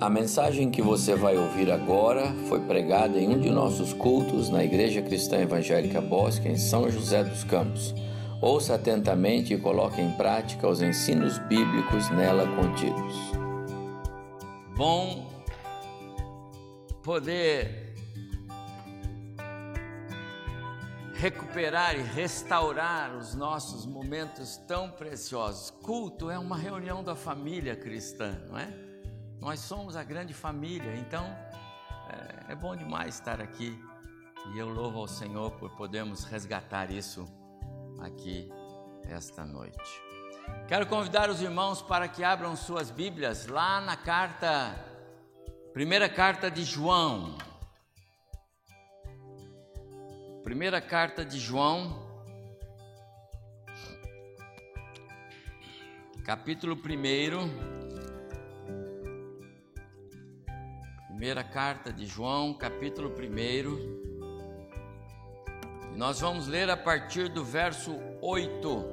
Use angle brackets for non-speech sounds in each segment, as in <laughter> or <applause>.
A mensagem que você vai ouvir agora foi pregada em um de nossos cultos na Igreja Cristã Evangélica Bosque, em São José dos Campos. Ouça atentamente e coloque em prática os ensinos bíblicos nela contidos. Bom poder recuperar e restaurar os nossos momentos tão preciosos. Culto é uma reunião da família cristã, não é? Nós somos a grande família, então é, é bom demais estar aqui e eu louvo ao Senhor por podermos resgatar isso aqui esta noite. Quero convidar os irmãos para que abram suas Bíblias lá na carta, primeira carta de João. Primeira carta de João, capítulo 1. Primeira carta de João, capítulo 1. E nós vamos ler a partir do verso 8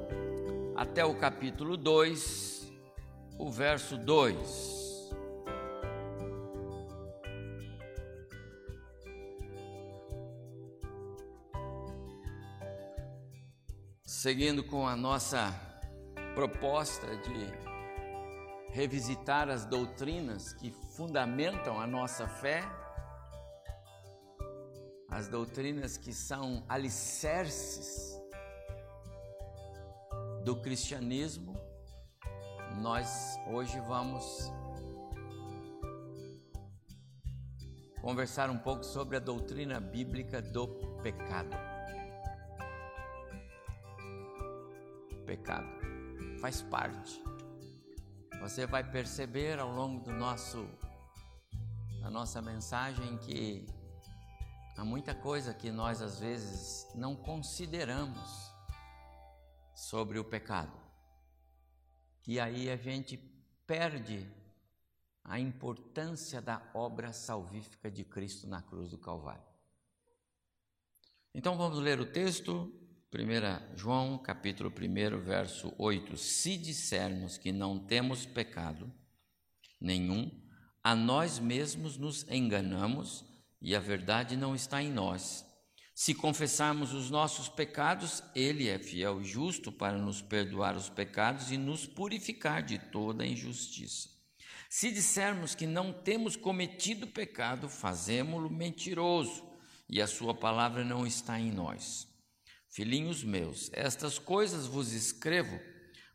até o capítulo 2, o verso 2. Seguindo com a nossa proposta de revisitar as doutrinas que fundamentam a nossa fé, as doutrinas que são alicerces do cristianismo, nós hoje vamos conversar um pouco sobre a doutrina bíblica do pecado. pecado faz parte você vai perceber ao longo do nosso da nossa mensagem que há muita coisa que nós às vezes não consideramos sobre o pecado. E aí a gente perde a importância da obra salvífica de Cristo na cruz do Calvário. Então vamos ler o texto 1 João, capítulo 1, verso 8: Se dissermos que não temos pecado nenhum, a nós mesmos nos enganamos e a verdade não está em nós. Se confessarmos os nossos pecados, Ele é fiel e justo para nos perdoar os pecados e nos purificar de toda injustiça. Se dissermos que não temos cometido pecado, fazemo-lo mentiroso e a Sua palavra não está em nós. Filhinhos meus, estas coisas vos escrevo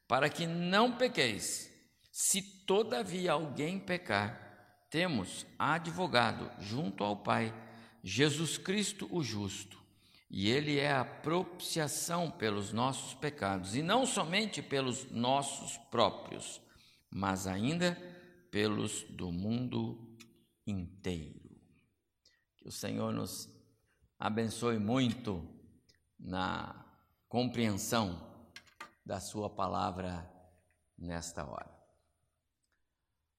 para que não pequeis. Se todavia alguém pecar, temos advogado junto ao Pai, Jesus Cristo o justo, e ele é a propiciação pelos nossos pecados, e não somente pelos nossos próprios, mas ainda pelos do mundo inteiro. Que o Senhor nos abençoe muito na compreensão da Sua palavra nesta hora.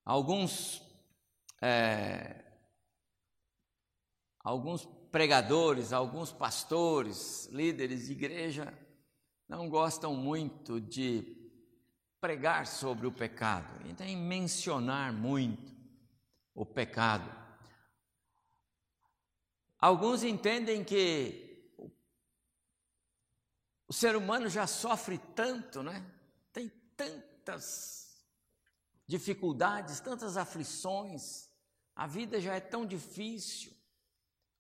Alguns, é, alguns pregadores, alguns pastores, líderes de igreja, não gostam muito de pregar sobre o pecado e nem mencionar muito o pecado. Alguns entendem que o ser humano já sofre tanto, né? Tem tantas dificuldades, tantas aflições, a vida já é tão difícil.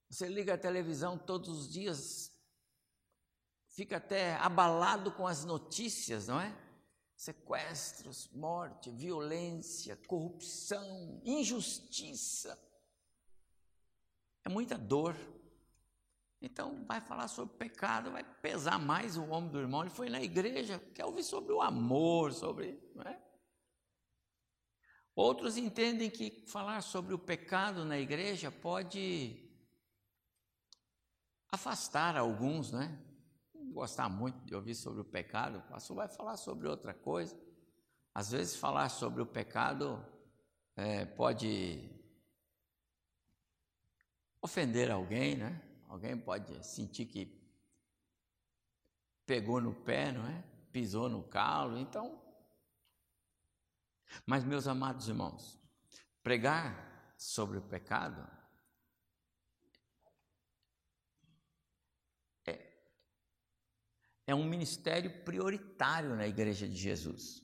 Você liga a televisão todos os dias, fica até abalado com as notícias, não é? Sequestros, morte, violência, corrupção, injustiça. É muita dor. Então, vai falar sobre pecado, vai pesar mais o homem do irmão. Ele foi na igreja, quer ouvir sobre o amor, sobre. É? Outros entendem que falar sobre o pecado na igreja pode afastar alguns, né? Não gostar muito de ouvir sobre o pecado, o pastor vai falar sobre outra coisa. Às vezes, falar sobre o pecado é, pode ofender alguém, né? Alguém pode sentir que pegou no pé, não é? Pisou no calo, então. Mas, meus amados irmãos, pregar sobre o pecado é, é um ministério prioritário na Igreja de Jesus.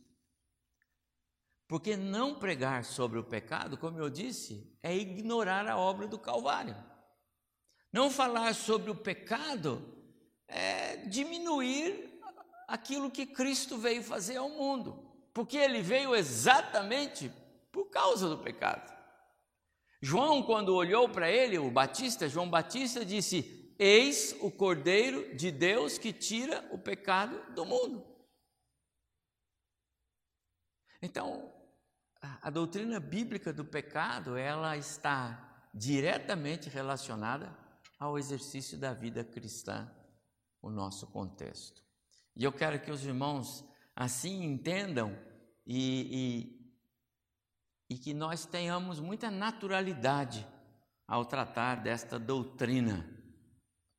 Porque não pregar sobre o pecado, como eu disse, é ignorar a obra do Calvário. Não falar sobre o pecado é diminuir aquilo que Cristo veio fazer ao mundo, porque ele veio exatamente por causa do pecado. João, quando olhou para ele, o Batista, João Batista disse: Eis o Cordeiro de Deus que tira o pecado do mundo. Então, a doutrina bíblica do pecado, ela está diretamente relacionada ao exercício da vida cristã, o nosso contexto. E eu quero que os irmãos assim entendam e, e, e que nós tenhamos muita naturalidade ao tratar desta doutrina,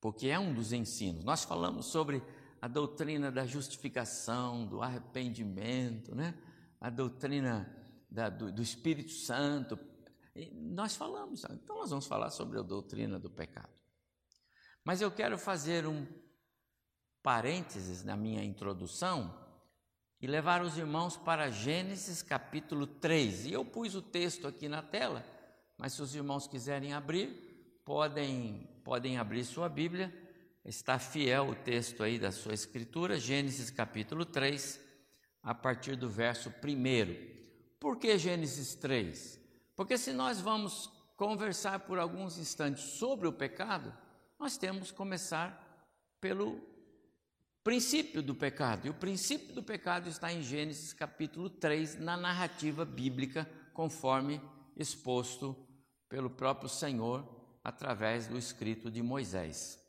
porque é um dos ensinos. Nós falamos sobre a doutrina da justificação, do arrependimento, né? a doutrina da, do, do, Espírito Santo. E nós falamos, então nós vamos falar sobre a doutrina do pecado. Mas eu quero fazer um parênteses na minha introdução e levar os irmãos para Gênesis capítulo 3. E eu pus o texto aqui na tela, mas se os irmãos quiserem abrir, podem, podem abrir sua Bíblia. Está fiel o texto aí da sua escritura, Gênesis capítulo 3, a partir do verso 1. Por que Gênesis 3? Porque se nós vamos conversar por alguns instantes sobre o pecado, nós temos que começar pelo princípio do pecado. E o princípio do pecado está em Gênesis capítulo 3, na narrativa bíblica, conforme exposto pelo próprio Senhor através do escrito de Moisés.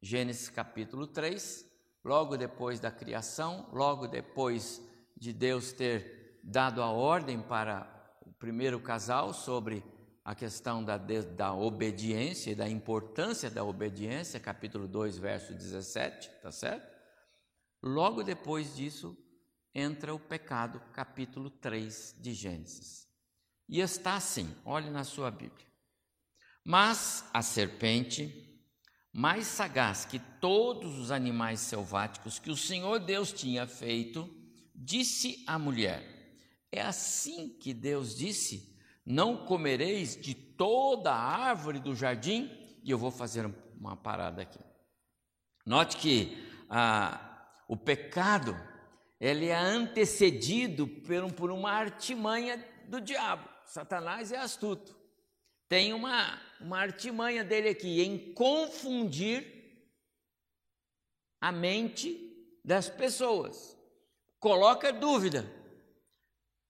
Gênesis capítulo 3, logo depois da criação, logo depois de Deus ter dado a ordem para o primeiro casal sobre a questão da, da obediência e da importância da obediência, capítulo 2, verso 17, tá certo? Logo depois disso, entra o pecado, capítulo 3 de Gênesis. E está assim, olhe na sua Bíblia. Mas a serpente, mais sagaz que todos os animais selváticos que o Senhor Deus tinha feito, disse à mulher: É assim que Deus disse: não comereis de toda a árvore do jardim, e eu vou fazer uma parada aqui. Note que ah, o pecado ele é antecedido por, por uma artimanha do diabo. Satanás é astuto. Tem uma, uma artimanha dele aqui em confundir a mente das pessoas. Coloca dúvida.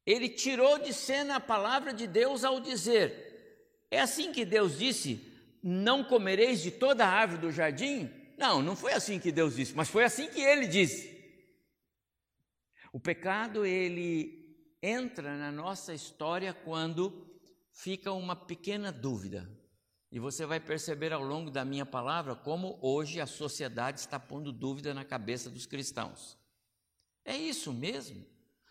Ele tirou de cena a palavra de Deus ao dizer: É assim que Deus disse: Não comereis de toda a árvore do jardim? Não, não foi assim que Deus disse, mas foi assim que ele disse. O pecado, ele entra na nossa história quando fica uma pequena dúvida. E você vai perceber ao longo da minha palavra como hoje a sociedade está pondo dúvida na cabeça dos cristãos. É isso mesmo?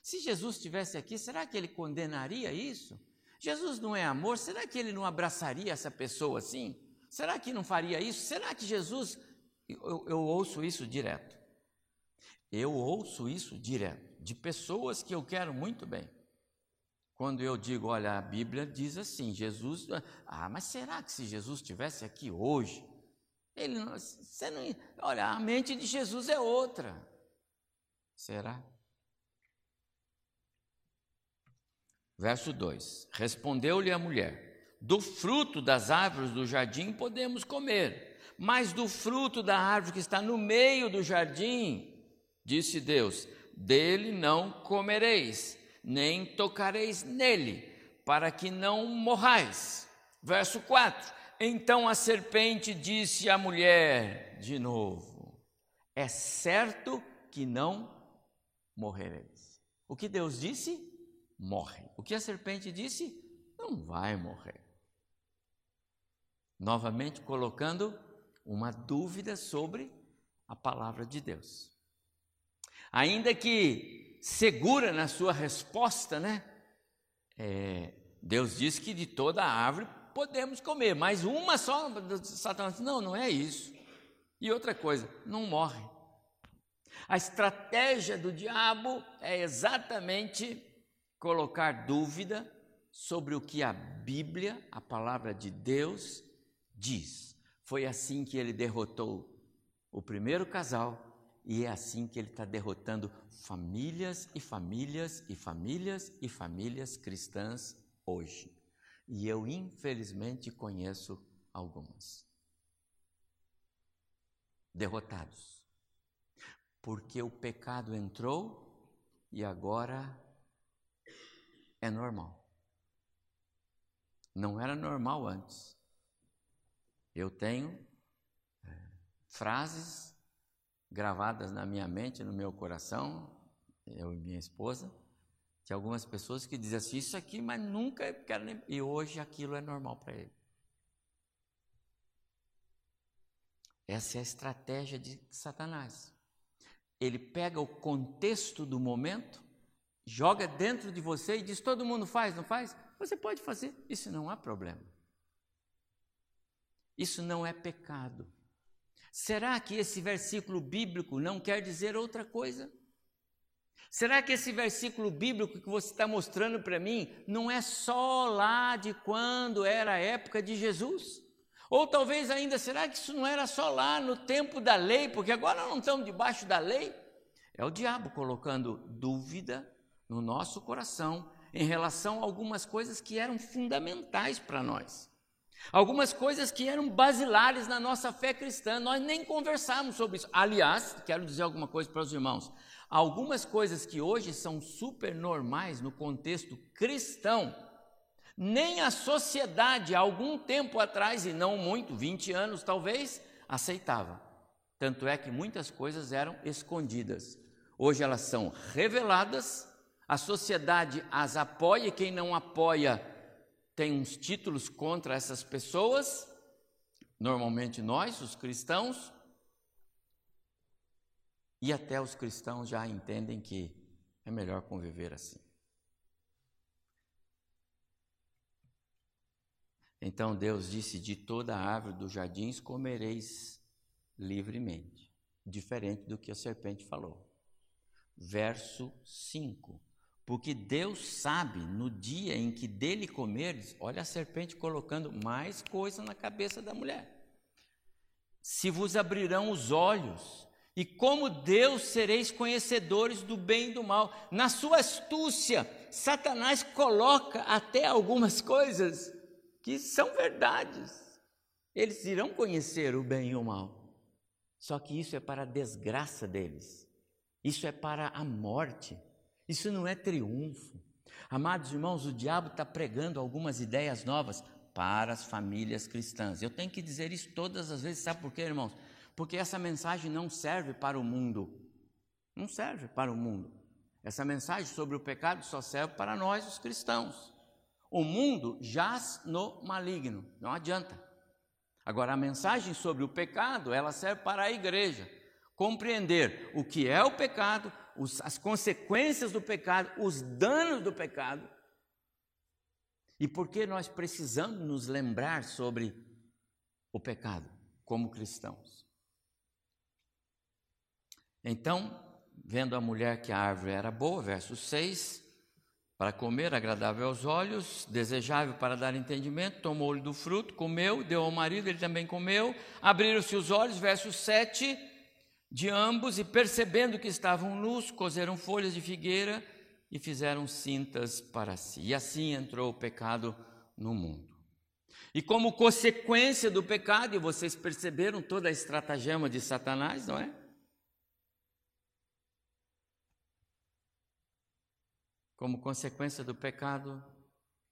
Se Jesus estivesse aqui, será que ele condenaria isso? Jesus não é amor, será que ele não abraçaria essa pessoa assim? Será que não faria isso? Será que Jesus. Eu, eu ouço isso direto. Eu ouço isso direto, de pessoas que eu quero muito bem. Quando eu digo, olha, a Bíblia diz assim, Jesus, ah, mas será que se Jesus estivesse aqui hoje, ele você não, olha, a mente de Jesus é outra. Será? Verso 2: Respondeu-lhe a mulher: Do fruto das árvores do jardim podemos comer, mas do fruto da árvore que está no meio do jardim, disse Deus: Dele não comereis, nem tocareis nele, para que não morrais. Verso 4: Então a serpente disse à mulher, de novo: É certo que não morrereis. O que Deus disse? Morre. O que a serpente disse? Não vai morrer. Novamente colocando uma dúvida sobre a palavra de Deus. Ainda que segura na sua resposta, né? É, Deus disse que de toda árvore podemos comer, mas uma só, Satanás não, não é isso. E outra coisa, não morre. A estratégia do diabo é exatamente colocar dúvida sobre o que a Bíblia, a palavra de Deus, diz. Foi assim que ele derrotou o primeiro casal e é assim que ele está derrotando famílias e famílias e famílias e famílias cristãs hoje. E eu, infelizmente, conheço algumas. Derrotados. Porque o pecado entrou e agora é normal. Não era normal antes. Eu tenho é, frases gravadas na minha mente, no meu coração, eu e minha esposa, de algumas pessoas que dizem assim, isso aqui, mas nunca quero nem. E hoje aquilo é normal para ele. Essa é a estratégia de Satanás. Ele pega o contexto do momento, joga dentro de você e diz: todo mundo faz, não faz? Você pode fazer, isso não há problema. Isso não é pecado. Será que esse versículo bíblico não quer dizer outra coisa? Será que esse versículo bíblico que você está mostrando para mim não é só lá de quando era a época de Jesus? Ou talvez ainda, será que isso não era só lá no tempo da lei, porque agora não estamos debaixo da lei? É o diabo colocando dúvida no nosso coração em relação a algumas coisas que eram fundamentais para nós. Algumas coisas que eram basilares na nossa fé cristã, nós nem conversamos sobre isso. Aliás, quero dizer alguma coisa para os irmãos. Algumas coisas que hoje são super normais no contexto cristão, nem a sociedade, há algum tempo atrás, e não muito, 20 anos talvez, aceitava. Tanto é que muitas coisas eram escondidas. Hoje elas são reveladas, a sociedade as apoia, e quem não apoia tem uns títulos contra essas pessoas, normalmente nós, os cristãos, e até os cristãos já entendem que é melhor conviver assim. Então Deus disse: De toda árvore dos jardins comereis livremente, diferente do que a serpente falou. Verso 5: Porque Deus sabe no dia em que dele comerdes, olha a serpente colocando mais coisa na cabeça da mulher. Se vos abrirão os olhos, e como Deus sereis conhecedores do bem e do mal. Na sua astúcia, Satanás coloca até algumas coisas que são verdades. Eles irão conhecer o bem e o mal. Só que isso é para a desgraça deles. Isso é para a morte. Isso não é triunfo. Amados irmãos, o diabo está pregando algumas ideias novas para as famílias cristãs. Eu tenho que dizer isso todas as vezes, sabe por quê, irmãos? porque essa mensagem não serve para o mundo. Não serve para o mundo. Essa mensagem sobre o pecado só serve para nós, os cristãos. O mundo jaz no maligno, não adianta. Agora, a mensagem sobre o pecado, ela serve para a igreja compreender o que é o pecado, os, as consequências do pecado, os danos do pecado. E por que nós precisamos nos lembrar sobre o pecado como cristãos? Então, vendo a mulher que a árvore era boa, verso 6, para comer, agradável aos olhos, desejável para dar entendimento, tomou-lhe do fruto, comeu, deu ao marido, ele também comeu, abriram-se os olhos, verso 7, de ambos, e percebendo que estavam nus, cozeram folhas de figueira e fizeram cintas para si. E assim entrou o pecado no mundo. E como consequência do pecado, e vocês perceberam toda a estratagema de Satanás, não é? Como consequência do pecado,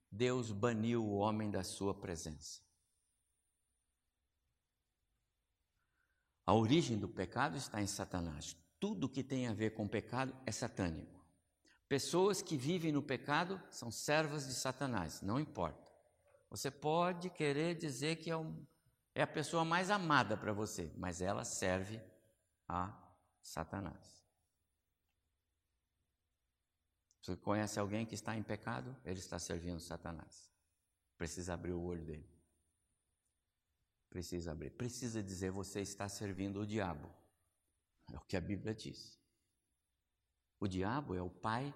Deus baniu o homem da sua presença. A origem do pecado está em Satanás. Tudo que tem a ver com pecado é satânico. Pessoas que vivem no pecado são servas de Satanás, não importa. Você pode querer dizer que é, um, é a pessoa mais amada para você, mas ela serve a Satanás. Você conhece alguém que está em pecado? Ele está servindo Satanás. Precisa abrir o olho dele. Precisa abrir. Precisa dizer: você está servindo o diabo. É o que a Bíblia diz. O diabo é o pai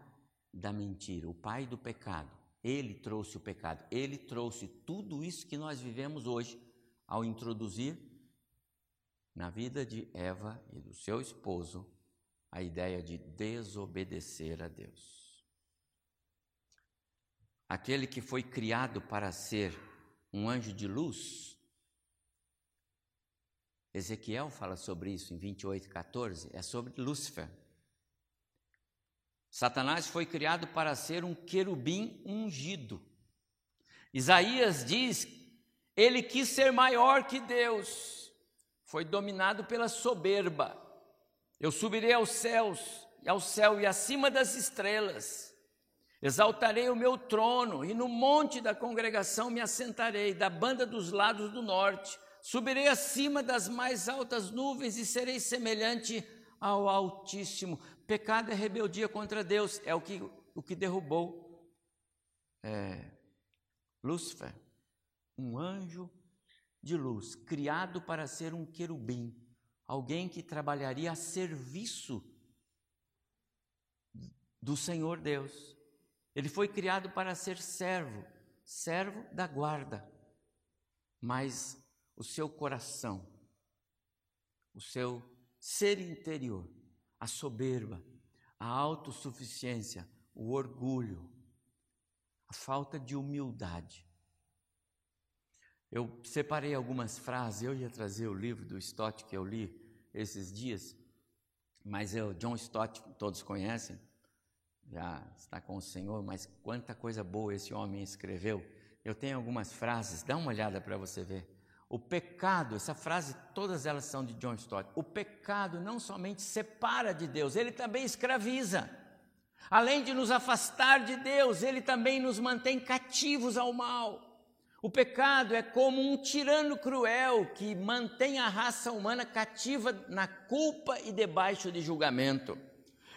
da mentira, o pai do pecado. Ele trouxe o pecado, ele trouxe tudo isso que nós vivemos hoje ao introduzir na vida de Eva e do seu esposo a ideia de desobedecer a Deus. Aquele que foi criado para ser um anjo de luz, Ezequiel fala sobre isso em 28, 14, é sobre Lúcifer. Satanás foi criado para ser um querubim ungido. Isaías diz: ele quis ser maior que Deus, foi dominado pela soberba. Eu subirei aos céus, e ao céu e acima das estrelas. Exaltarei o meu trono, e no monte da congregação me assentarei, da banda dos lados do norte. Subirei acima das mais altas nuvens e serei semelhante ao Altíssimo. Pecado é rebeldia contra Deus, é o que, o que derrubou é, Lúcifer, um anjo de luz, criado para ser um querubim, alguém que trabalharia a serviço do Senhor Deus. Ele foi criado para ser servo, servo da guarda, mas o seu coração, o seu ser interior, a soberba, a autossuficiência, o orgulho, a falta de humildade. Eu separei algumas frases, eu ia trazer o livro do Stott que eu li esses dias, mas eu, John Stott, todos conhecem, já está com o Senhor, mas quanta coisa boa esse homem escreveu. Eu tenho algumas frases, dá uma olhada para você ver. O pecado, essa frase, todas elas são de John Stott. O pecado não somente separa de Deus, ele também escraviza. Além de nos afastar de Deus, ele também nos mantém cativos ao mal. O pecado é como um tirano cruel que mantém a raça humana cativa na culpa e debaixo de julgamento.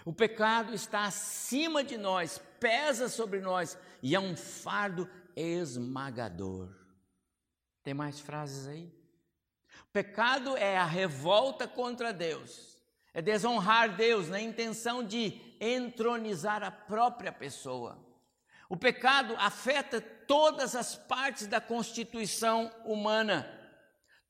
O pecado está acima de nós, pesa sobre nós e é um fardo esmagador. Tem mais frases aí? Pecado é a revolta contra Deus, é desonrar Deus na intenção de entronizar a própria pessoa. O pecado afeta todas as partes da constituição humana,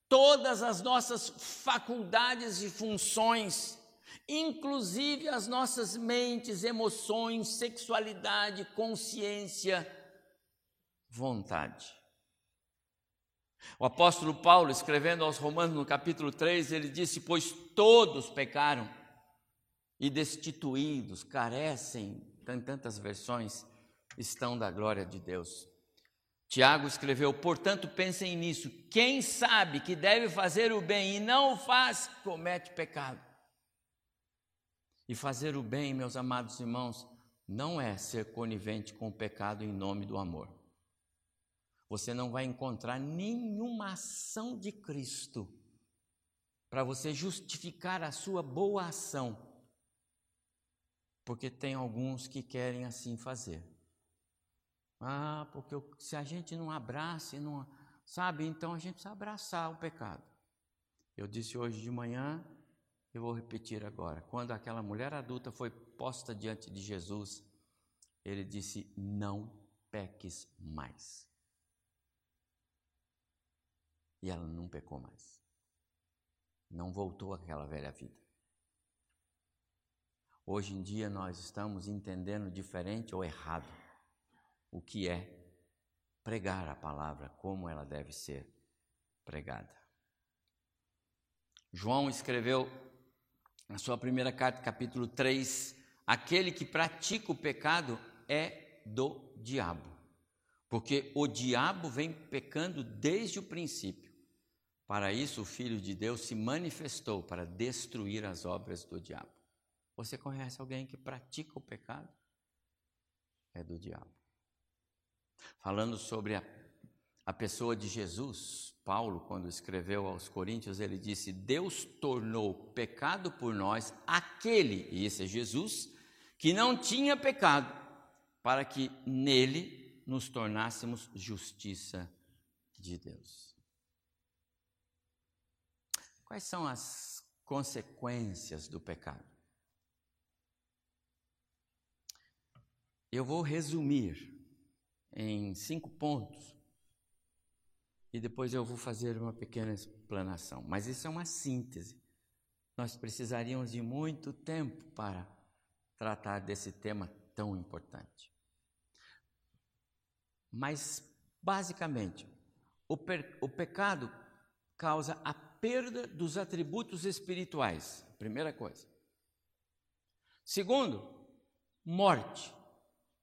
todas as nossas faculdades e funções, inclusive as nossas mentes, emoções, sexualidade, consciência, vontade. O apóstolo Paulo, escrevendo aos Romanos no capítulo 3, ele disse: Pois todos pecaram e destituídos, carecem, tem tantas versões, estão da glória de Deus. Tiago escreveu: Portanto, pensem nisso. Quem sabe que deve fazer o bem e não o faz, comete pecado. E fazer o bem, meus amados irmãos, não é ser conivente com o pecado em nome do amor você não vai encontrar nenhuma ação de Cristo para você justificar a sua boa ação, porque tem alguns que querem assim fazer. Ah, porque eu, se a gente não abraça, não, sabe, então a gente precisa abraçar o pecado. Eu disse hoje de manhã, eu vou repetir agora. Quando aquela mulher adulta foi posta diante de Jesus, ele disse: Não peques mais. E ela não pecou mais. Não voltou àquela velha vida. Hoje em dia nós estamos entendendo diferente ou errado o que é pregar a palavra, como ela deve ser pregada. João escreveu na sua primeira carta, capítulo 3, aquele que pratica o pecado é do diabo, porque o diabo vem pecando desde o princípio. Para isso, o Filho de Deus se manifestou para destruir as obras do diabo. Você conhece alguém que pratica o pecado? É do diabo. Falando sobre a, a pessoa de Jesus, Paulo, quando escreveu aos Coríntios, ele disse: Deus tornou pecado por nós aquele, e esse é Jesus, que não tinha pecado, para que nele nos tornássemos justiça de Deus. Quais são as consequências do pecado? Eu vou resumir em cinco pontos e depois eu vou fazer uma pequena explanação. Mas isso é uma síntese. Nós precisaríamos de muito tempo para tratar desse tema tão importante. Mas, basicamente, o, o pecado causa a perda dos atributos espirituais, primeira coisa. Segundo, morte.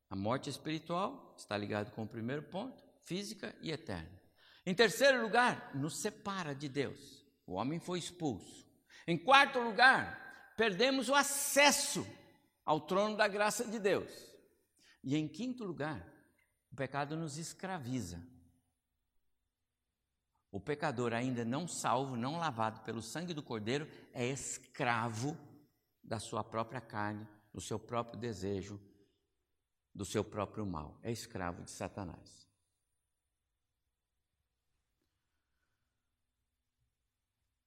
A morte espiritual está ligado com o primeiro ponto, física e eterna. Em terceiro lugar, nos separa de Deus. O homem foi expulso. Em quarto lugar, perdemos o acesso ao trono da graça de Deus. E em quinto lugar, o pecado nos escraviza. O pecador, ainda não salvo, não lavado pelo sangue do Cordeiro, é escravo da sua própria carne, do seu próprio desejo, do seu próprio mal. É escravo de Satanás.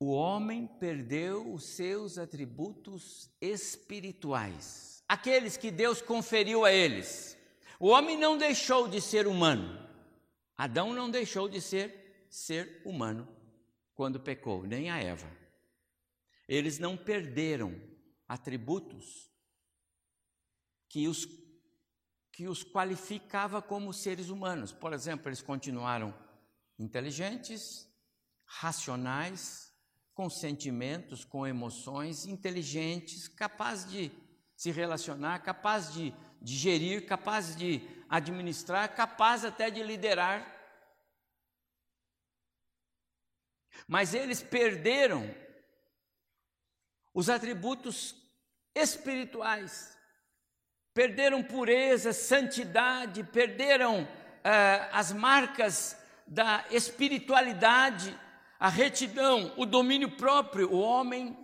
O homem perdeu os seus atributos espirituais, aqueles que Deus conferiu a eles. O homem não deixou de ser humano. Adão não deixou de ser ser humano quando pecou, nem a Eva. Eles não perderam atributos que os, que os qualificava como seres humanos. Por exemplo, eles continuaram inteligentes, racionais, com sentimentos, com emoções, inteligentes, capazes de se relacionar, capazes de, de gerir, capazes de administrar, capazes até de liderar mas eles perderam os atributos espirituais, perderam pureza, santidade, perderam ah, as marcas da espiritualidade, a retidão, o domínio próprio. O homem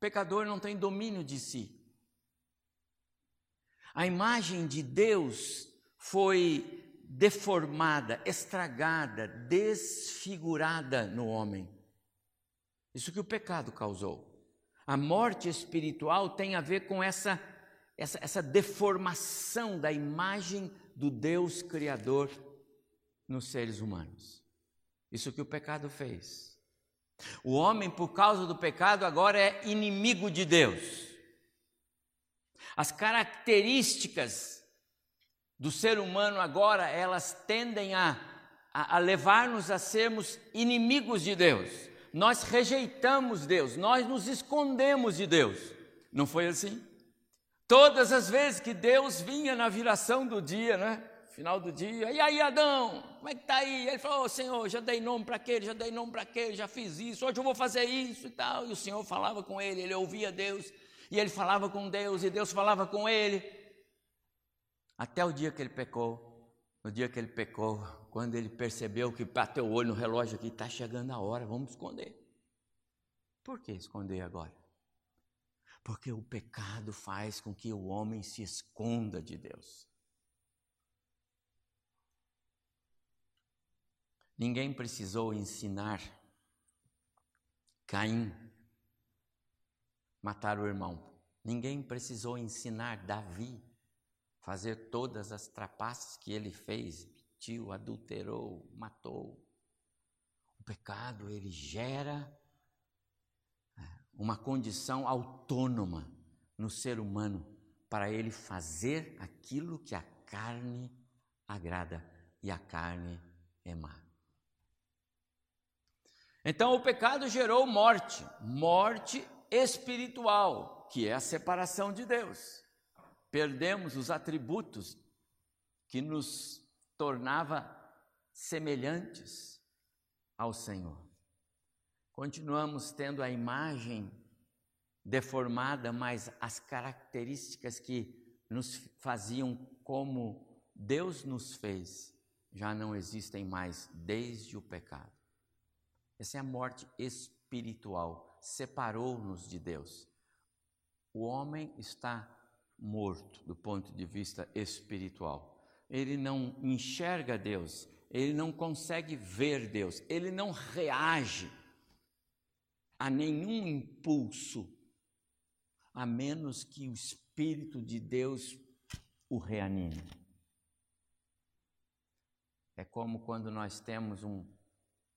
pecador não tem domínio de si. A imagem de Deus foi deformada, estragada, desfigurada no homem. Isso que o pecado causou. A morte espiritual tem a ver com essa, essa, essa deformação da imagem do Deus Criador nos seres humanos. Isso que o pecado fez. O homem, por causa do pecado, agora é inimigo de Deus. As características do ser humano agora, elas tendem a, a, a levar-nos a sermos inimigos de Deus. Nós rejeitamos Deus, nós nos escondemos de Deus. Não foi assim? Todas as vezes que Deus vinha na viração do dia, né? Final do dia, e aí Adão, como é que está aí? Ele falou: oh, Senhor, já dei nome para aquele, já dei nome para aquele, já fiz isso, hoje eu vou fazer isso e tal. E o Senhor falava com ele, ele ouvia Deus, e ele falava com Deus, e Deus falava com ele. Até o dia que ele pecou, no dia que ele pecou, quando ele percebeu que bateu o olho no relógio aqui, está chegando a hora, vamos esconder. Por que esconder agora? Porque o pecado faz com que o homem se esconda de Deus. Ninguém precisou ensinar Caim matar o irmão. Ninguém precisou ensinar Davi fazer todas as trapaças que ele fez, mentiu, adulterou, matou. O pecado, ele gera é, uma condição autônoma no ser humano para ele fazer aquilo que a carne agrada e a carne é má. Então o pecado gerou morte, morte espiritual, que é a separação de Deus perdemos os atributos que nos tornava semelhantes ao Senhor. Continuamos tendo a imagem deformada, mas as características que nos faziam como Deus nos fez já não existem mais desde o pecado. Essa é a morte espiritual, separou-nos de Deus. O homem está morto do ponto de vista espiritual. Ele não enxerga Deus, ele não consegue ver Deus, ele não reage a nenhum impulso, a menos que o Espírito de Deus o reanime. É como quando nós temos um,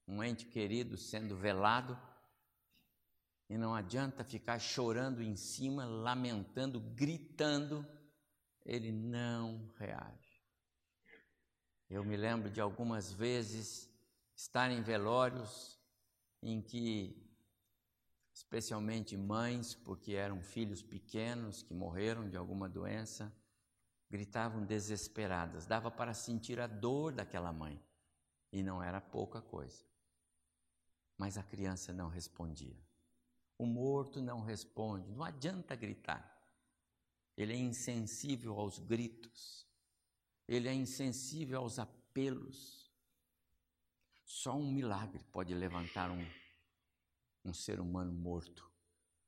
um ente querido sendo velado e não adianta ficar chorando em cima, lamentando, gritando, ele não reage. Eu me lembro de algumas vezes estar em velórios em que, especialmente mães, porque eram filhos pequenos que morreram de alguma doença, gritavam desesperadas, dava para sentir a dor daquela mãe, e não era pouca coisa. Mas a criança não respondia. O morto não responde, não adianta gritar. Ele é insensível aos gritos, ele é insensível aos apelos. Só um milagre pode levantar um, um ser humano morto.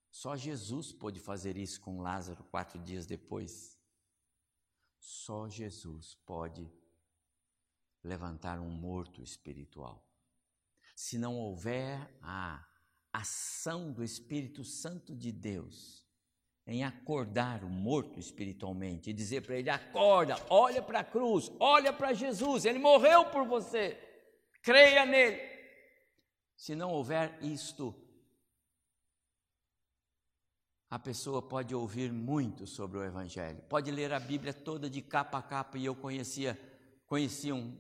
Só Jesus pôde fazer isso com Lázaro quatro dias depois. Só Jesus pode levantar um morto espiritual. Se não houver a ação do Espírito Santo de Deus em acordar o morto espiritualmente e dizer para ele: acorda, olha para a cruz, olha para Jesus, ele morreu por você, creia nele. Se não houver isto, a pessoa pode ouvir muito sobre o Evangelho, pode ler a Bíblia toda de capa a capa, e eu conhecia, conhecia um,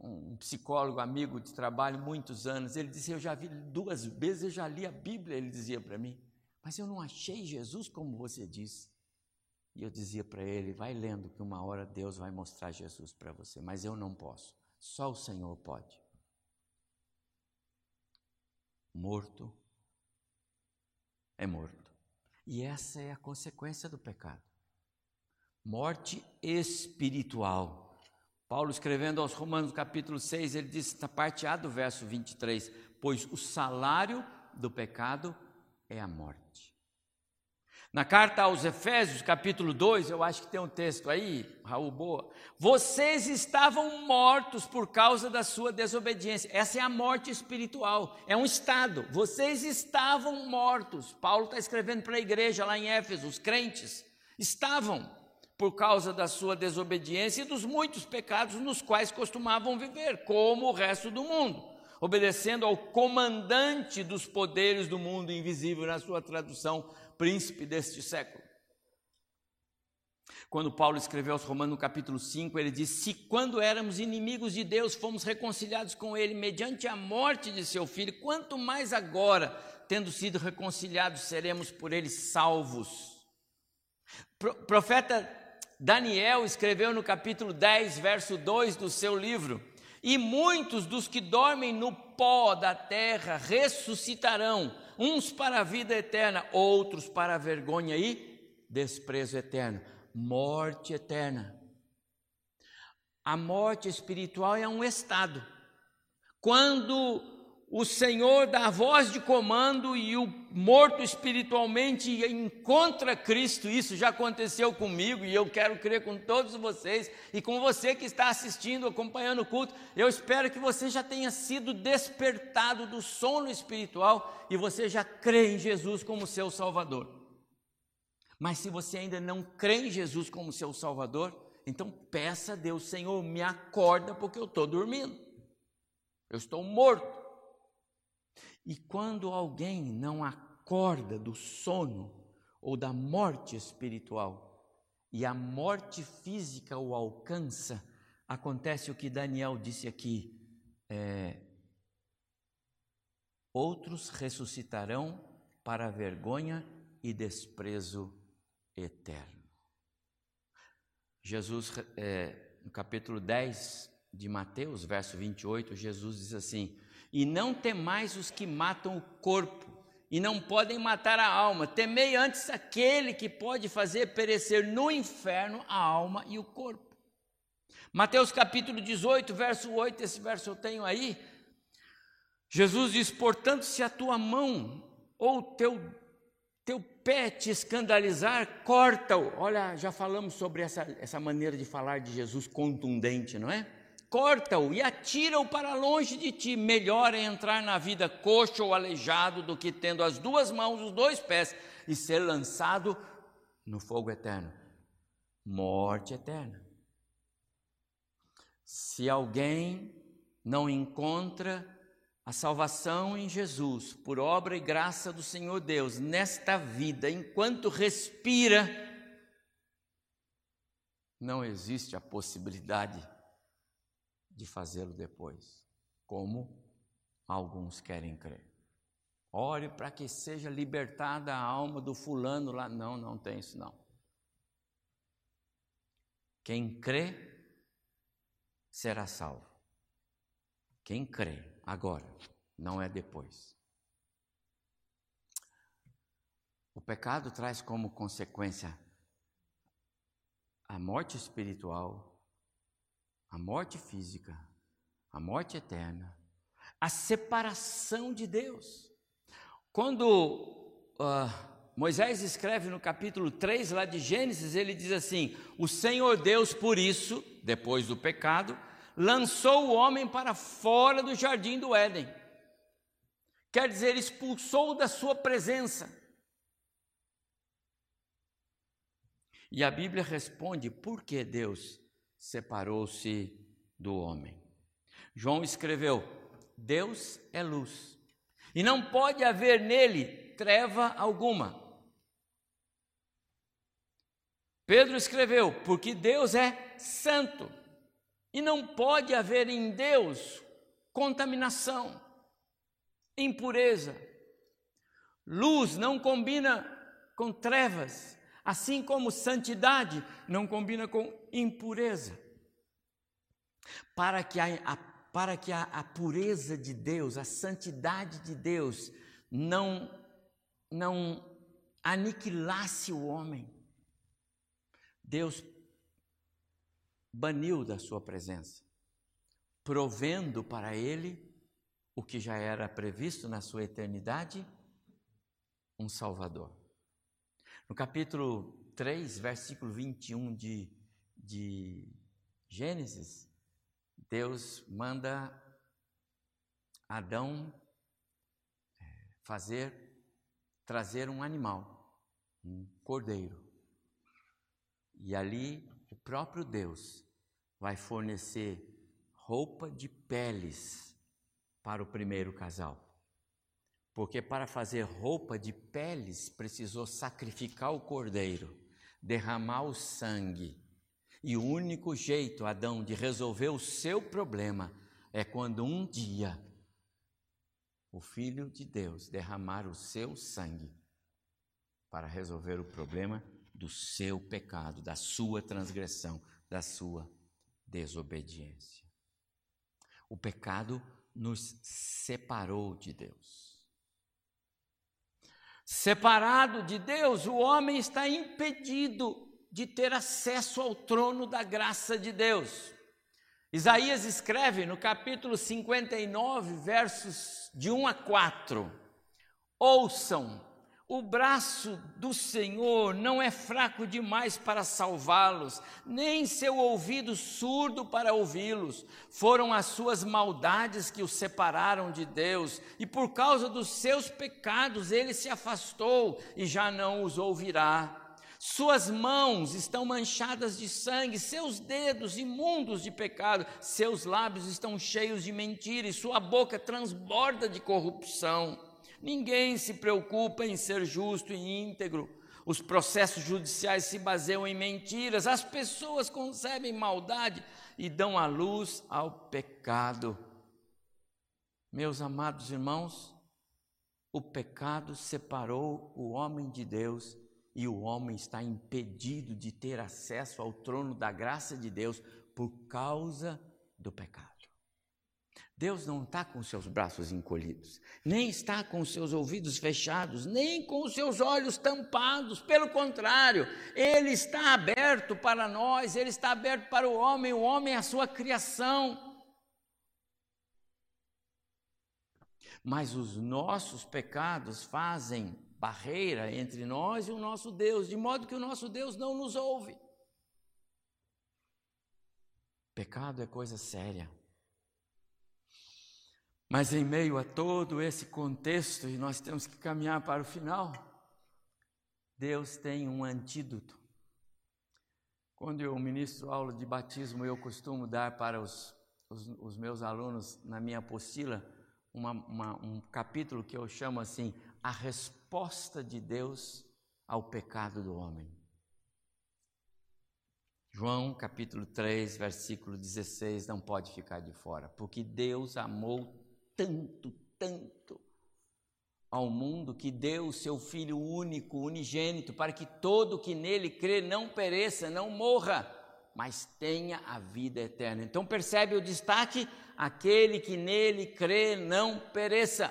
um psicólogo amigo de trabalho, muitos anos, ele disse: Eu já vi duas vezes, eu já li a Bíblia, ele dizia para mim, mas eu não achei Jesus como você disse. E eu dizia para ele: Vai lendo, que uma hora Deus vai mostrar Jesus para você, mas eu não posso, só o Senhor pode. Morto é morto. E essa é a consequência do pecado. Morte espiritual. Paulo escrevendo aos Romanos capítulo 6, ele diz parte A do verso 23, pois o salário do pecado é a morte. Na carta aos Efésios, capítulo 2, eu acho que tem um texto aí, Raul Boa. Vocês estavam mortos por causa da sua desobediência. Essa é a morte espiritual, é um estado. Vocês estavam mortos. Paulo está escrevendo para a igreja lá em Éfeso, os crentes estavam por causa da sua desobediência e dos muitos pecados nos quais costumavam viver, como o resto do mundo, obedecendo ao comandante dos poderes do mundo invisível, na sua tradução príncipe deste século. Quando Paulo escreveu aos Romanos no capítulo 5, ele diz: Se quando éramos inimigos de Deus fomos reconciliados com Ele mediante a morte de seu filho, quanto mais agora, tendo sido reconciliados, seremos por Ele salvos. Pro, profeta Daniel escreveu no capítulo 10, verso 2 do seu livro: E muitos dos que dormem no pó da terra ressuscitarão uns para a vida eterna, outros para a vergonha e desprezo eterno, morte eterna. A morte espiritual é um estado. Quando o Senhor dá a voz de comando e o morto espiritualmente encontra Cristo, isso já aconteceu comigo e eu quero crer com todos vocês e com você que está assistindo, acompanhando o culto. Eu espero que você já tenha sido despertado do sono espiritual e você já crê em Jesus como seu Salvador. Mas se você ainda não crê em Jesus como seu Salvador, então peça a Deus, Senhor, me acorda porque eu estou dormindo, eu estou morto. E quando alguém não acorda do sono ou da morte espiritual e a morte física o alcança, acontece o que Daniel disse aqui: é, outros ressuscitarão para vergonha e desprezo eterno. Jesus, é, no capítulo 10 de Mateus, verso 28, Jesus diz assim: e não temais os que matam o corpo, e não podem matar a alma. Temei antes aquele que pode fazer perecer no inferno a alma e o corpo. Mateus capítulo 18, verso 8, esse verso eu tenho aí. Jesus diz: Portanto, se a tua mão ou teu, teu pé te escandalizar, corta-o. Olha, já falamos sobre essa, essa maneira de falar de Jesus contundente, não é? Corta-o e atira-o para longe de ti. Melhor é entrar na vida coxo ou aleijado do que tendo as duas mãos, os dois pés e ser lançado no fogo eterno morte eterna. Se alguém não encontra a salvação em Jesus, por obra e graça do Senhor Deus, nesta vida, enquanto respira, não existe a possibilidade de fazê-lo depois, como alguns querem crer. Ore para que seja libertada a alma do fulano lá. Não, não tem isso não. Quem crê será salvo. Quem crê agora, não é depois. O pecado traz como consequência a morte espiritual, a morte física, a morte eterna, a separação de Deus. Quando uh, Moisés escreve no capítulo 3 lá de Gênesis, ele diz assim: O Senhor Deus, por isso, depois do pecado, lançou o homem para fora do jardim do Éden. Quer dizer, expulsou da sua presença. E a Bíblia responde por que Deus separou-se do homem. João escreveu: Deus é luz, e não pode haver nele treva alguma. Pedro escreveu: porque Deus é santo e não pode haver em Deus contaminação, impureza. Luz não combina com trevas, assim como santidade não combina com impureza. Para que a, a para que a, a pureza de Deus, a santidade de Deus não, não aniquilasse o homem, Deus baniu da sua presença, provendo para ele o que já era previsto na sua eternidade, um Salvador. No capítulo 3, versículo 21 de, de Gênesis, Deus manda Adão é, fazer, trazer um animal, um cordeiro. E ali o próprio Deus vai fornecer roupa de peles para o primeiro casal. Porque para fazer roupa de peles precisou sacrificar o cordeiro, derramar o sangue. E o único jeito, Adão, de resolver o seu problema é quando um dia o Filho de Deus derramar o seu sangue para resolver o problema do seu pecado, da sua transgressão, da sua desobediência. O pecado nos separou de Deus. Separado de Deus, o homem está impedido de ter acesso ao trono da graça de Deus. Isaías escreve no capítulo 59, versos de 1 a 4: Ouçam o braço do Senhor não é fraco demais para salvá-los, nem seu ouvido surdo para ouvi-los. Foram as suas maldades que os separaram de Deus, e por causa dos seus pecados ele se afastou e já não os ouvirá. Suas mãos estão manchadas de sangue, seus dedos imundos de pecado, seus lábios estão cheios de mentira e sua boca transborda de corrupção. Ninguém se preocupa em ser justo e íntegro. Os processos judiciais se baseiam em mentiras. As pessoas concebem maldade e dão a luz ao pecado. Meus amados irmãos, o pecado separou o homem de Deus e o homem está impedido de ter acesso ao trono da graça de Deus por causa do pecado. Deus não está com seus braços encolhidos, nem está com seus ouvidos fechados, nem com seus olhos tampados. Pelo contrário, Ele está aberto para nós, Ele está aberto para o homem, o homem é a sua criação. Mas os nossos pecados fazem barreira entre nós e o nosso Deus, de modo que o nosso Deus não nos ouve. Pecado é coisa séria. Mas em meio a todo esse contexto, e nós temos que caminhar para o final, Deus tem um antídoto. Quando eu ministro aula de batismo, eu costumo dar para os, os, os meus alunos, na minha apostila, uma, uma, um capítulo que eu chamo assim: A Resposta de Deus ao Pecado do Homem. João capítulo 3, versículo 16, não pode ficar de fora, porque Deus amou tanto, tanto ao mundo que deu seu Filho único, unigênito, para que todo que nele crê não pereça, não morra, mas tenha a vida eterna. Então percebe o destaque? Aquele que nele crê não pereça.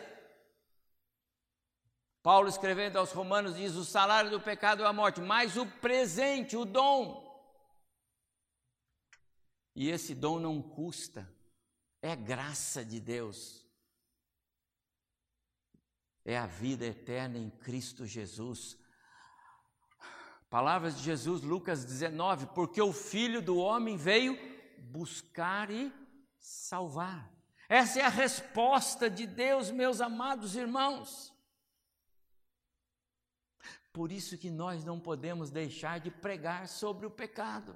Paulo escrevendo aos Romanos diz: o salário do pecado é a morte, mas o presente, o dom. E esse dom não custa, é graça de Deus é a vida eterna em Cristo Jesus. Palavras de Jesus, Lucas 19: Porque o Filho do Homem veio buscar e salvar. Essa é a resposta de Deus, meus amados irmãos. Por isso que nós não podemos deixar de pregar sobre o pecado.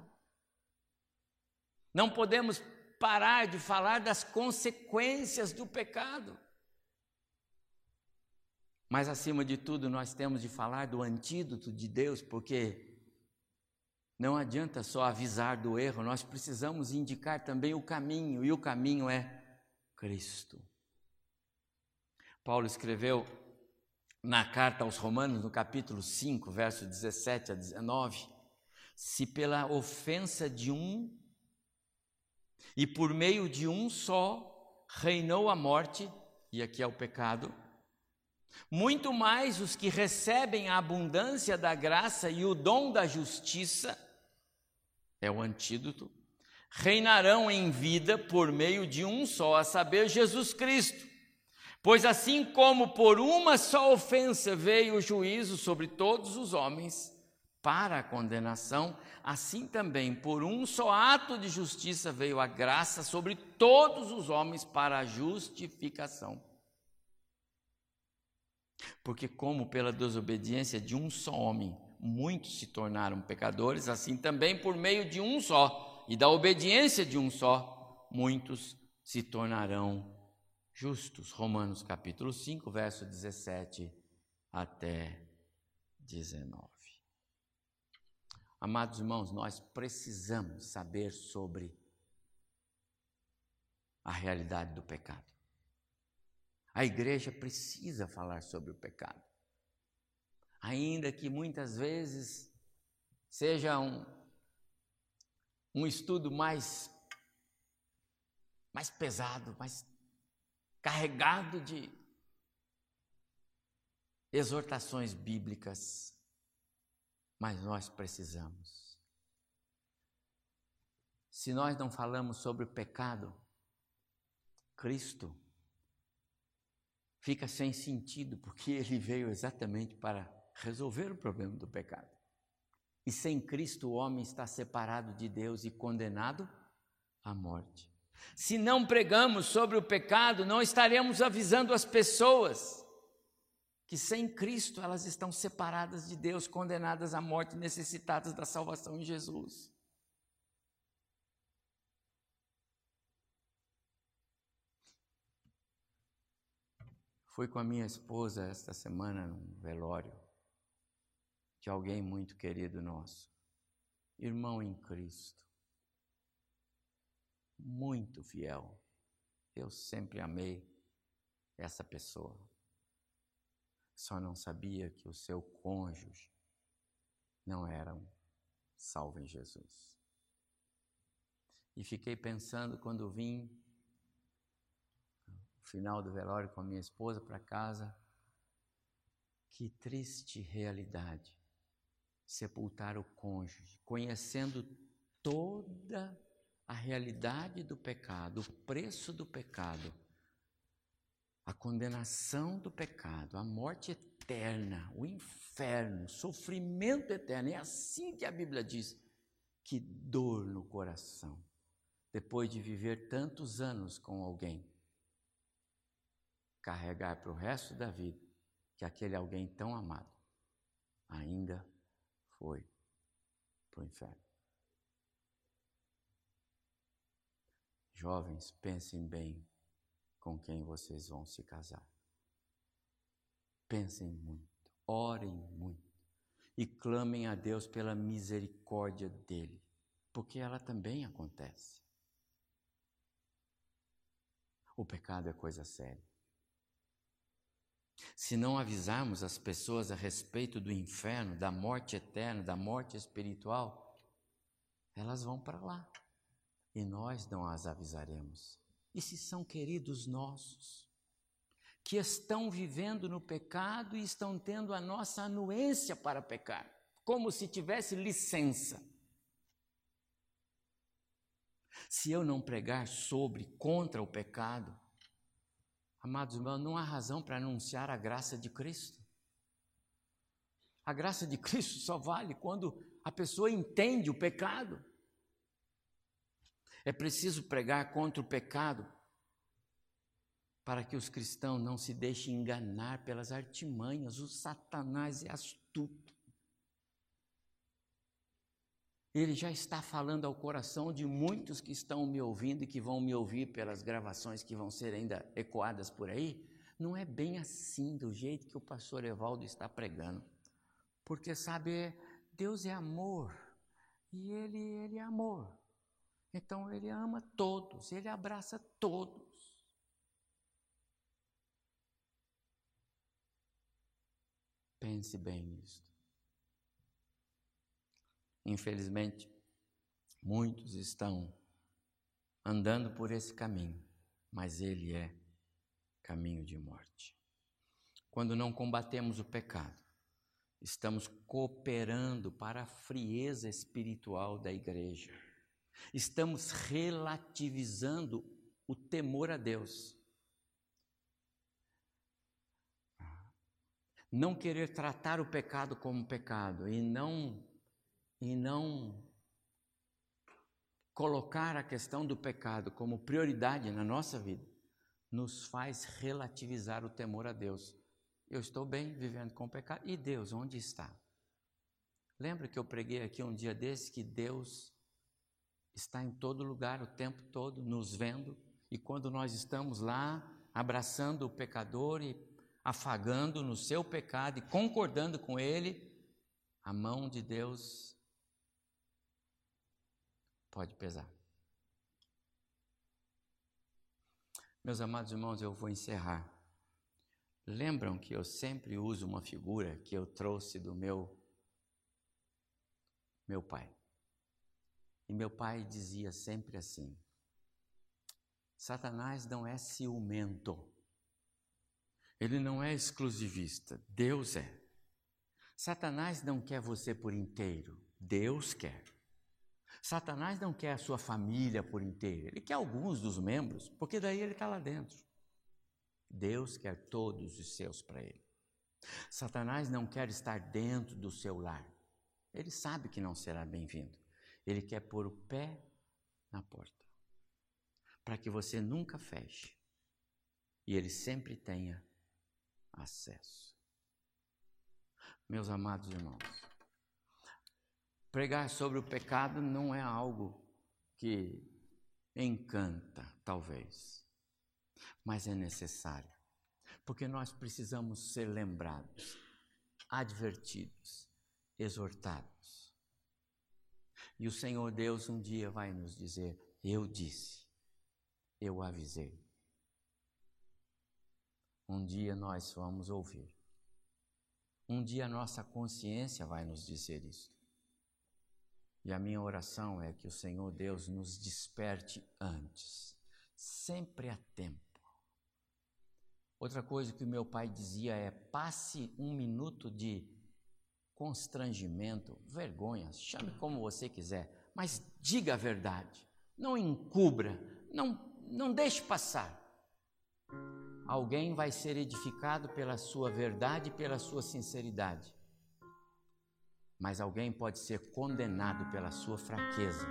Não podemos parar de falar das consequências do pecado. Mas acima de tudo, nós temos de falar do antídoto de Deus, porque não adianta só avisar do erro, nós precisamos indicar também o caminho, e o caminho é Cristo. Paulo escreveu na carta aos Romanos, no capítulo 5, verso 17 a 19: Se pela ofensa de um e por meio de um só reinou a morte, e aqui é o pecado, muito mais os que recebem a abundância da graça e o dom da justiça, é o antídoto, reinarão em vida por meio de um só, a saber, Jesus Cristo. Pois assim como por uma só ofensa veio o juízo sobre todos os homens para a condenação, assim também por um só ato de justiça veio a graça sobre todos os homens para a justificação. Porque, como pela desobediência de um só homem, muitos se tornaram pecadores, assim também por meio de um só, e da obediência de um só, muitos se tornarão justos. Romanos capítulo 5, verso 17 até 19. Amados irmãos, nós precisamos saber sobre a realidade do pecado. A igreja precisa falar sobre o pecado. Ainda que muitas vezes seja um, um estudo mais, mais pesado, mais carregado de exortações bíblicas, mas nós precisamos. Se nós não falamos sobre o pecado, Cristo fica sem sentido, porque <laughs> ele veio exatamente para resolver o problema do pecado. E sem Cristo o homem está separado de Deus e condenado à morte. Se não pregamos sobre o pecado, não estaremos avisando as pessoas que sem Cristo elas estão separadas de Deus, condenadas à morte, necessitadas da salvação em Jesus. Fui com a minha esposa esta semana num velório de alguém muito querido nosso, irmão em Cristo, muito fiel. Eu sempre amei essa pessoa. Só não sabia que o seu cônjuge não era um salvo em Jesus. E fiquei pensando quando vim final do velório com a minha esposa para casa. Que triste realidade sepultar o cônjuge, conhecendo toda a realidade do pecado, o preço do pecado, a condenação do pecado, a morte eterna, o inferno, sofrimento eterno. É assim que a Bíblia diz. Que dor no coração, depois de viver tantos anos com alguém, carregar para o resto da vida que aquele alguém tão amado ainda foi para o inferno. Jovens, pensem bem com quem vocês vão se casar. Pensem muito, orem muito e clamem a Deus pela misericórdia dele, porque ela também acontece. O pecado é coisa séria. Se não avisarmos as pessoas a respeito do inferno, da morte eterna, da morte espiritual, elas vão para lá e nós não as avisaremos. E se são queridos nossos, que estão vivendo no pecado e estão tendo a nossa anuência para pecar, como se tivesse licença. Se eu não pregar sobre, contra o pecado, amados irmãos, não há razão para anunciar a graça de Cristo. A graça de Cristo só vale quando a pessoa entende o pecado. É preciso pregar contra o pecado para que os cristãos não se deixem enganar pelas artimanhas. O Satanás é astuto. Ele já está falando ao coração de muitos que estão me ouvindo e que vão me ouvir pelas gravações que vão ser ainda ecoadas por aí. Não é bem assim, do jeito que o pastor Evaldo está pregando. Porque, sabe, Deus é amor. E ele, ele é amor. Então ele ama todos, ele abraça todos. Pense bem nisto. Infelizmente, muitos estão andando por esse caminho, mas ele é caminho de morte. Quando não combatemos o pecado, estamos cooperando para a frieza espiritual da igreja Estamos relativizando o temor a Deus. Não querer tratar o pecado como pecado e não e não colocar a questão do pecado como prioridade na nossa vida nos faz relativizar o temor a Deus. Eu estou bem vivendo com o pecado e Deus onde está? Lembra que eu preguei aqui um dia desse que Deus está em todo lugar o tempo todo, nos vendo, e quando nós estamos lá abraçando o pecador e afagando no seu pecado e concordando com ele, a mão de Deus pode pesar. Meus amados irmãos, eu vou encerrar. Lembram que eu sempre uso uma figura que eu trouxe do meu meu pai. E meu pai dizia sempre assim: Satanás não é ciumento. Ele não é exclusivista. Deus é. Satanás não quer você por inteiro. Deus quer. Satanás não quer a sua família por inteiro. Ele quer alguns dos membros, porque daí ele está lá dentro. Deus quer todos os seus para ele. Satanás não quer estar dentro do seu lar. Ele sabe que não será bem-vindo. Ele quer pôr o pé na porta, para que você nunca feche e ele sempre tenha acesso. Meus amados irmãos, pregar sobre o pecado não é algo que encanta, talvez, mas é necessário, porque nós precisamos ser lembrados, advertidos, exortados e o Senhor Deus um dia vai nos dizer: Eu disse, eu avisei. Um dia nós vamos ouvir. Um dia a nossa consciência vai nos dizer isso. E a minha oração é que o Senhor Deus nos desperte antes, sempre a tempo. Outra coisa que o meu pai dizia é: passe um minuto de constrangimento, vergonha, chame como você quiser, mas diga a verdade. Não encubra, não, não deixe passar. Alguém vai ser edificado pela sua verdade e pela sua sinceridade. Mas alguém pode ser condenado pela sua fraqueza.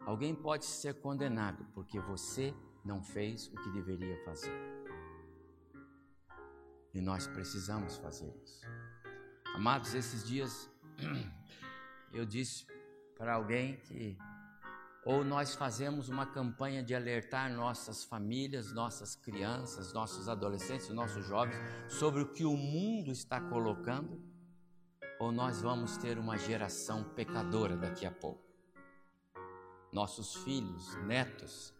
Alguém pode ser condenado porque você não fez o que deveria fazer. E nós precisamos fazer isso. Amados, esses dias <clears throat> eu disse para alguém que ou nós fazemos uma campanha de alertar nossas famílias, nossas crianças, nossos adolescentes, nossos jovens sobre o que o mundo está colocando, ou nós vamos ter uma geração pecadora daqui a pouco. Nossos filhos, netos,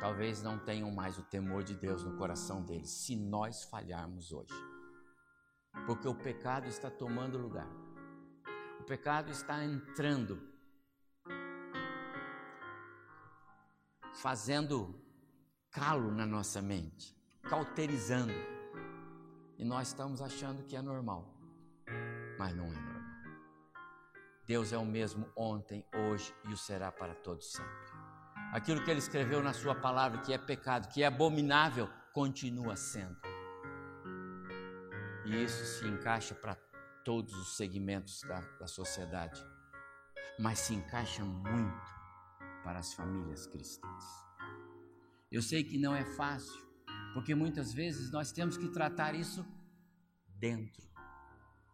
talvez não tenham mais o temor de Deus no coração deles, se nós falharmos hoje. Porque o pecado está tomando lugar. O pecado está entrando fazendo calo na nossa mente, cauterizando. E nós estamos achando que é normal, mas não normal. Deus é o mesmo ontem, hoje e o será para todos sempre. Aquilo que ele escreveu na sua palavra, que é pecado, que é abominável, continua sendo. E isso se encaixa para todos os segmentos da, da sociedade, mas se encaixa muito para as famílias cristãs. Eu sei que não é fácil, porque muitas vezes nós temos que tratar isso dentro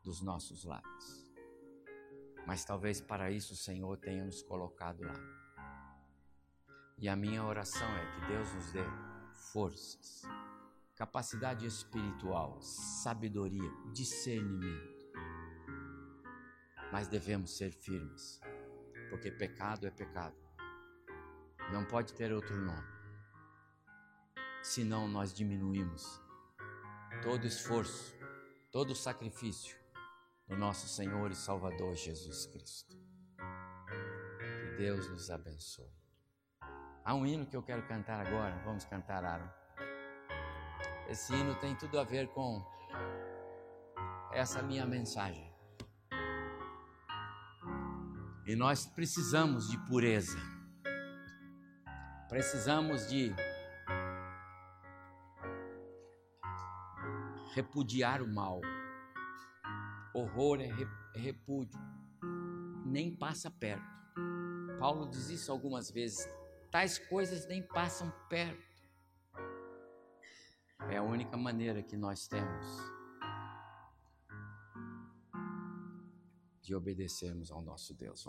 dos nossos lares. Mas talvez para isso o Senhor tenha nos colocado lá. E a minha oração é que Deus nos dê forças, capacidade espiritual, sabedoria, discernimento. Mas devemos ser firmes, porque pecado é pecado não pode ter outro nome. Senão nós diminuímos todo esforço, todo sacrifício do nosso Senhor e Salvador Jesus Cristo. Que Deus nos abençoe. Há um hino que eu quero cantar agora, vamos cantar, Aaron. Esse hino tem tudo a ver com essa minha mensagem. E nós precisamos de pureza. Precisamos de repudiar o mal. Horror é, é repúdio, nem passa perto. Paulo diz isso algumas vezes. Tais coisas nem passam perto. É a única maneira que nós temos de obedecermos ao nosso Deus.